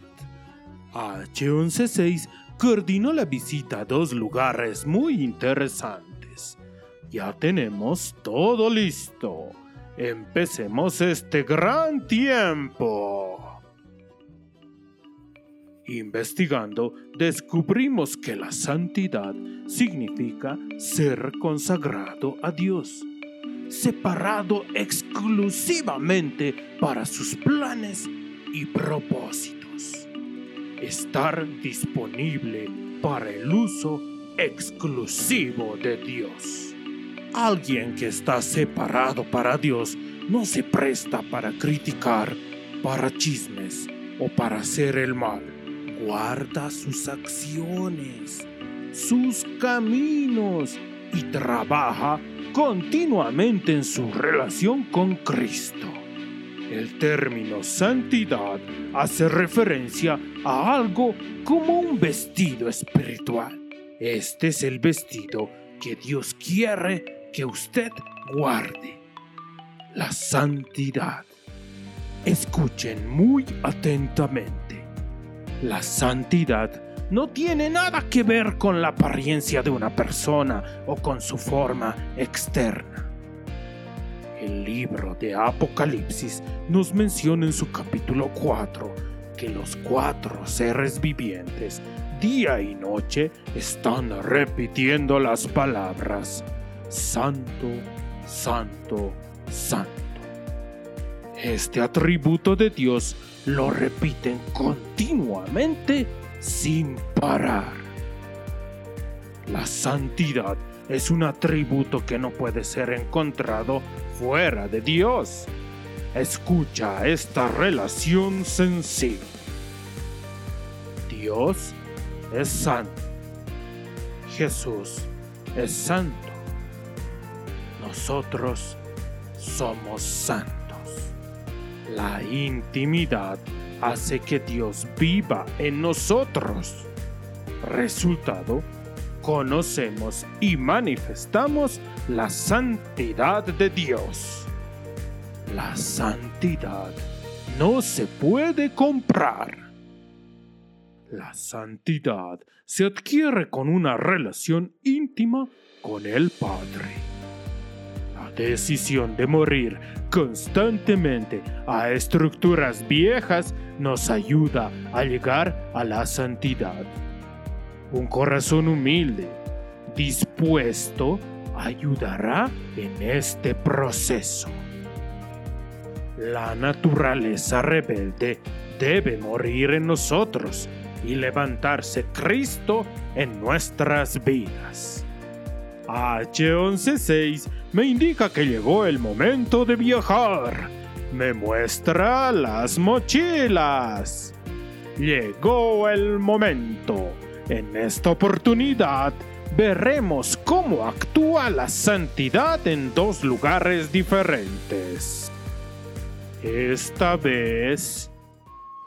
H116 coordinó la visita a dos lugares muy interesantes. Ya tenemos todo listo. Empecemos este gran tiempo. Investigando, descubrimos que la santidad significa ser consagrado a Dios, separado exclusivamente para sus planes y propósitos, estar disponible para el uso exclusivo de Dios. Alguien que está separado para Dios no se presta para criticar, para chismes o para hacer el mal guarda sus acciones, sus caminos y trabaja continuamente en su relación con Cristo. El término santidad hace referencia a algo como un vestido espiritual. Este es el vestido que Dios quiere que usted guarde. La santidad. Escuchen muy atentamente. La santidad no tiene nada que ver con la apariencia de una persona o con su forma externa. El libro de Apocalipsis nos menciona en su capítulo 4 que los cuatro seres vivientes día y noche están repitiendo las palabras Santo, Santo, Santo. Este atributo de Dios lo repiten continuamente sin parar. La santidad es un atributo que no puede ser encontrado fuera de Dios. Escucha esta relación sencilla. Dios es santo. Jesús es santo. Nosotros somos santos. La intimidad hace que Dios viva en nosotros. Resultado, conocemos y manifestamos la santidad de Dios. La santidad no se puede comprar. La santidad se adquiere con una relación íntima con el Padre decisión de morir constantemente a estructuras viejas nos ayuda a llegar a la santidad. Un corazón humilde, dispuesto, ayudará en este proceso. La naturaleza rebelde debe morir en nosotros y levantarse Cristo en nuestras vidas. H116 me indica que llegó el momento de viajar. Me muestra las mochilas. Llegó el momento. En esta oportunidad veremos cómo actúa la santidad en dos lugares diferentes. Esta vez,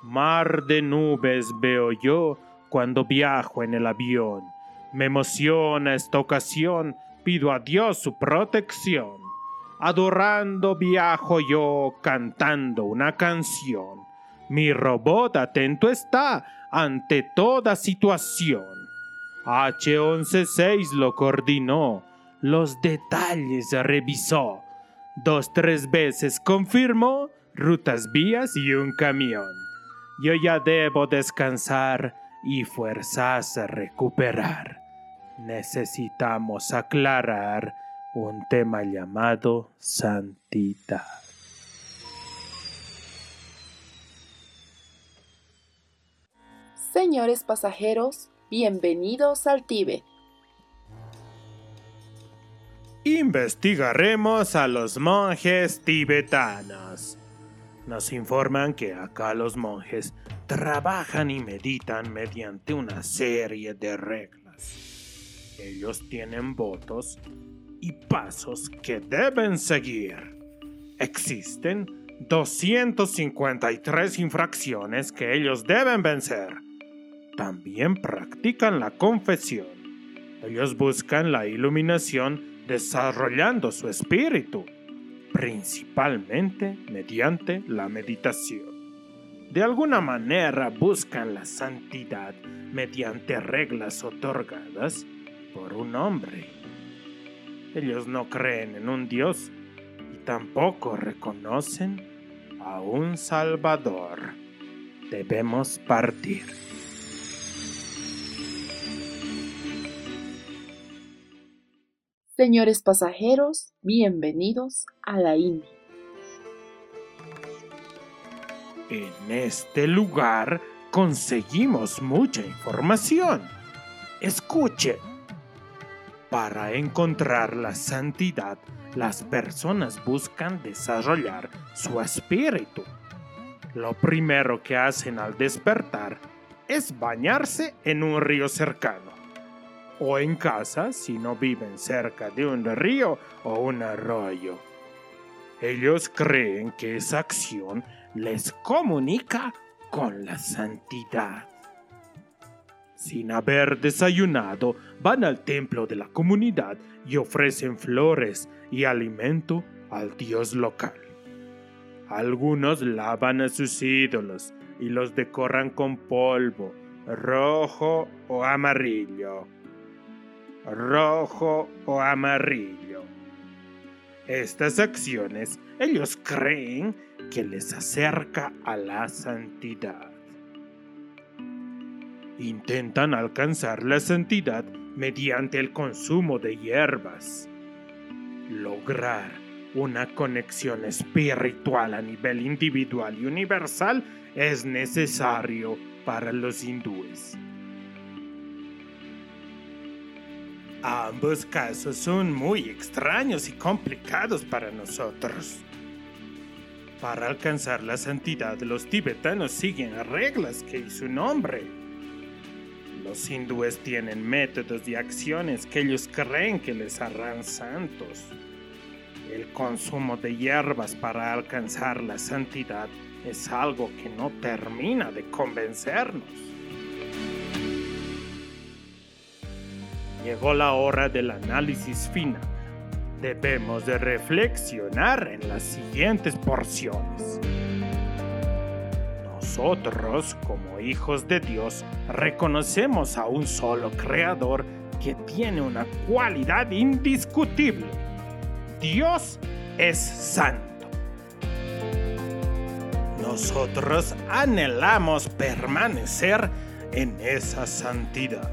mar de nubes veo yo cuando viajo en el avión. Me emociona esta ocasión pido a Dios su protección. Adorando viajo yo cantando una canción. Mi robot atento está ante toda situación. H116 lo coordinó, los detalles revisó, dos, tres veces confirmó, rutas, vías y un camión. Yo ya debo descansar y fuerzas recuperar. Necesitamos aclarar un tema llamado santidad. Señores pasajeros, bienvenidos al Tíbet. Investigaremos a los monjes tibetanos. Nos informan que acá los monjes trabajan y meditan mediante una serie de reglas. Ellos tienen votos y pasos que deben seguir. Existen 253 infracciones que ellos deben vencer. También practican la confesión. Ellos buscan la iluminación desarrollando su espíritu, principalmente mediante la meditación. De alguna manera buscan la santidad mediante reglas otorgadas por un hombre. Ellos no creen en un Dios y tampoco reconocen a un Salvador. Debemos partir. Señores pasajeros, bienvenidos a la India. En este lugar conseguimos mucha información. Escuchen. Para encontrar la santidad, las personas buscan desarrollar su espíritu. Lo primero que hacen al despertar es bañarse en un río cercano. O en casa si no viven cerca de un río o un arroyo. Ellos creen que esa acción les comunica con la santidad. Sin haber desayunado, van al templo de la comunidad y ofrecen flores y alimento al dios local. Algunos lavan a sus ídolos y los decoran con polvo, rojo o amarillo. Rojo o amarillo. Estas acciones ellos creen que les acerca a la santidad. Intentan alcanzar la santidad mediante el consumo de hierbas. Lograr una conexión espiritual a nivel individual y universal es necesario para los hindúes. Ambos casos son muy extraños y complicados para nosotros. Para alcanzar la santidad, los tibetanos siguen reglas que hizo su nombre. Los hindúes tienen métodos y acciones que ellos creen que les harán santos. El consumo de hierbas para alcanzar la santidad es algo que no termina de convencernos. Llegó la hora del análisis final debemos de reflexionar en las siguientes porciones. Nosotros, como hijos de Dios, reconocemos a un solo creador que tiene una cualidad indiscutible. Dios es santo. Nosotros anhelamos permanecer en esa santidad.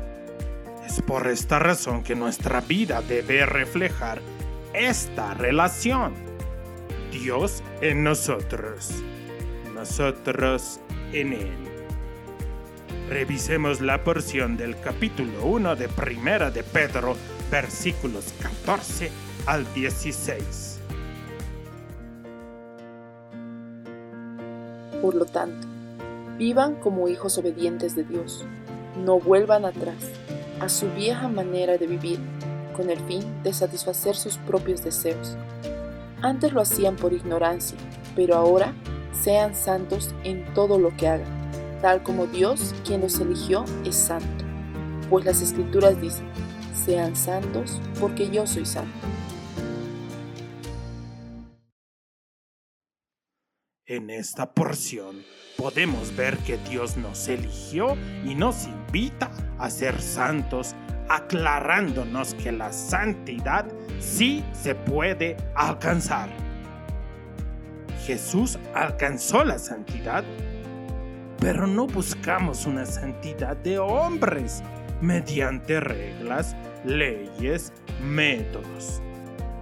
Es por esta razón que nuestra vida debe reflejar esta relación. Dios en nosotros, nosotros Revisemos la porción del capítulo 1 de Primera de Pedro, versículos 14 al 16. Por lo tanto, vivan como hijos obedientes de Dios. No vuelvan atrás a su vieja manera de vivir con el fin de satisfacer sus propios deseos. Antes lo hacían por ignorancia, pero ahora sean santos en todo lo que hagan, tal como Dios, quien los eligió, es santo. Pues las escrituras dicen, sean santos porque yo soy santo. En esta porción podemos ver que Dios nos eligió y nos invita a ser santos, aclarándonos que la santidad sí se puede alcanzar. Jesús alcanzó la santidad, pero no buscamos una santidad de hombres mediante reglas, leyes, métodos.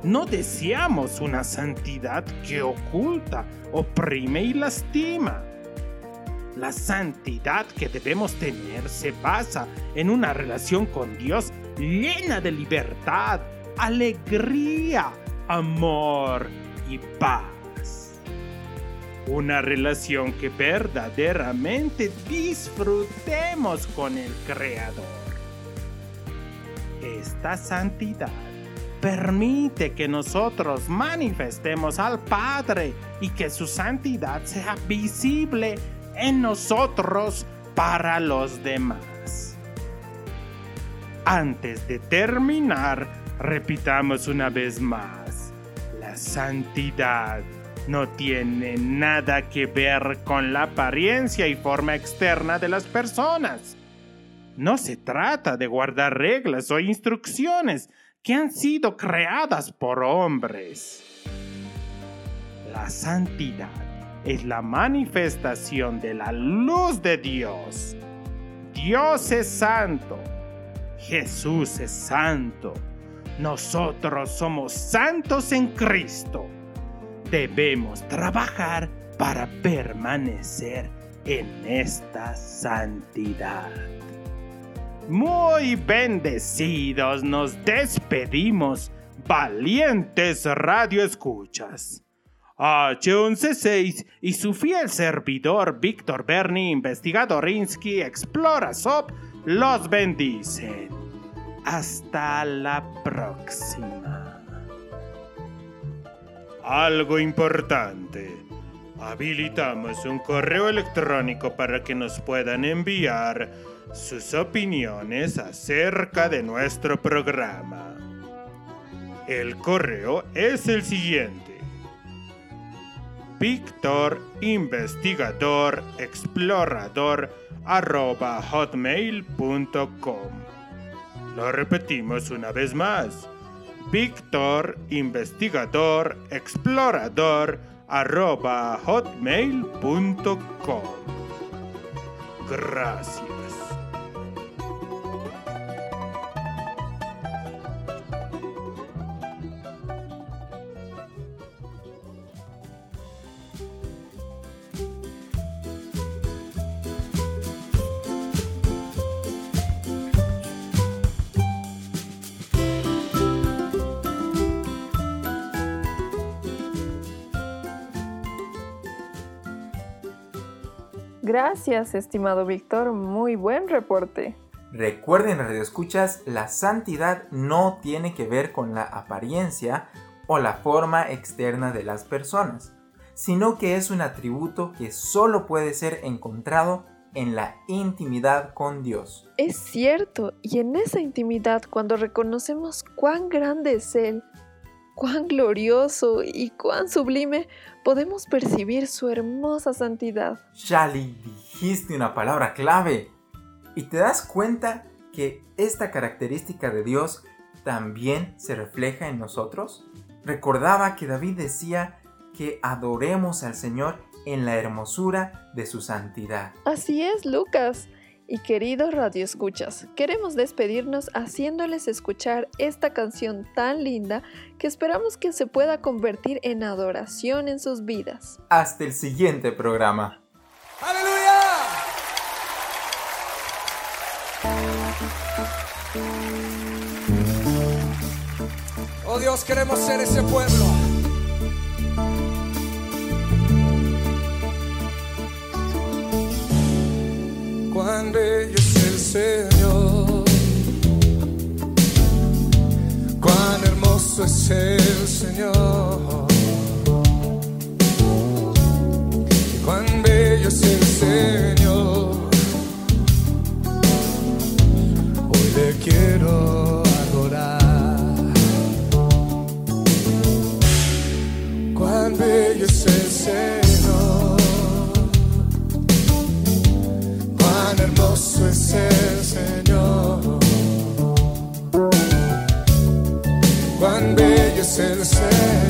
No deseamos una santidad que oculta, oprime y lastima. La santidad que debemos tener se basa en una relación con Dios llena de libertad, alegría, amor y paz. Una relación que verdaderamente disfrutemos con el Creador. Esta santidad permite que nosotros manifestemos al Padre y que su santidad sea visible en nosotros para los demás. Antes de terminar, repitamos una vez más, la santidad no tiene nada que ver con la apariencia y forma externa de las personas. No se trata de guardar reglas o instrucciones que han sido creadas por hombres. La santidad es la manifestación de la luz de Dios. Dios es santo. Jesús es santo. Nosotros somos santos en Cristo. Debemos trabajar para permanecer en esta santidad. Muy bendecidos nos despedimos, valientes radioescuchas. H116 y su fiel servidor Víctor Berni, investigador Rinsky, Explora SOP, los bendicen. Hasta la próxima. Algo importante. Habilitamos un correo electrónico para que nos puedan enviar sus opiniones acerca de nuestro programa. El correo es el siguiente. Víctor. Lo repetimos una vez más. Víctor Investigador Explorador arroba hotmail.com. Gracias. Gracias, estimado Víctor. Muy buen reporte. Recuerden, radioescuchas, la santidad no tiene que ver con la apariencia o la forma externa de las personas, sino que es un atributo que solo puede ser encontrado en la intimidad con Dios. Es cierto, y en esa intimidad cuando reconocemos cuán grande es Él, cuán glorioso y cuán sublime, podemos percibir su hermosa santidad. Shali, dijiste una palabra clave. ¿Y te das cuenta que esta característica de Dios también se refleja en nosotros? Recordaba que David decía que adoremos al Señor en la hermosura de su santidad. Así es, Lucas. Y queridos radioescuchas, queremos despedirnos haciéndoles escuchar esta canción tan linda que esperamos que se pueda convertir en adoración en sus vidas. Hasta el siguiente programa. ¡Aleluya! Oh Dios, queremos ser ese pueblo. Cuán bello es el Señor, cuán hermoso es el Señor, cuán bello es el Señor. Hoy le quiero adorar. Cuán bello es el Señor. Poderoso es el Señor. Cuán bello es el Señor.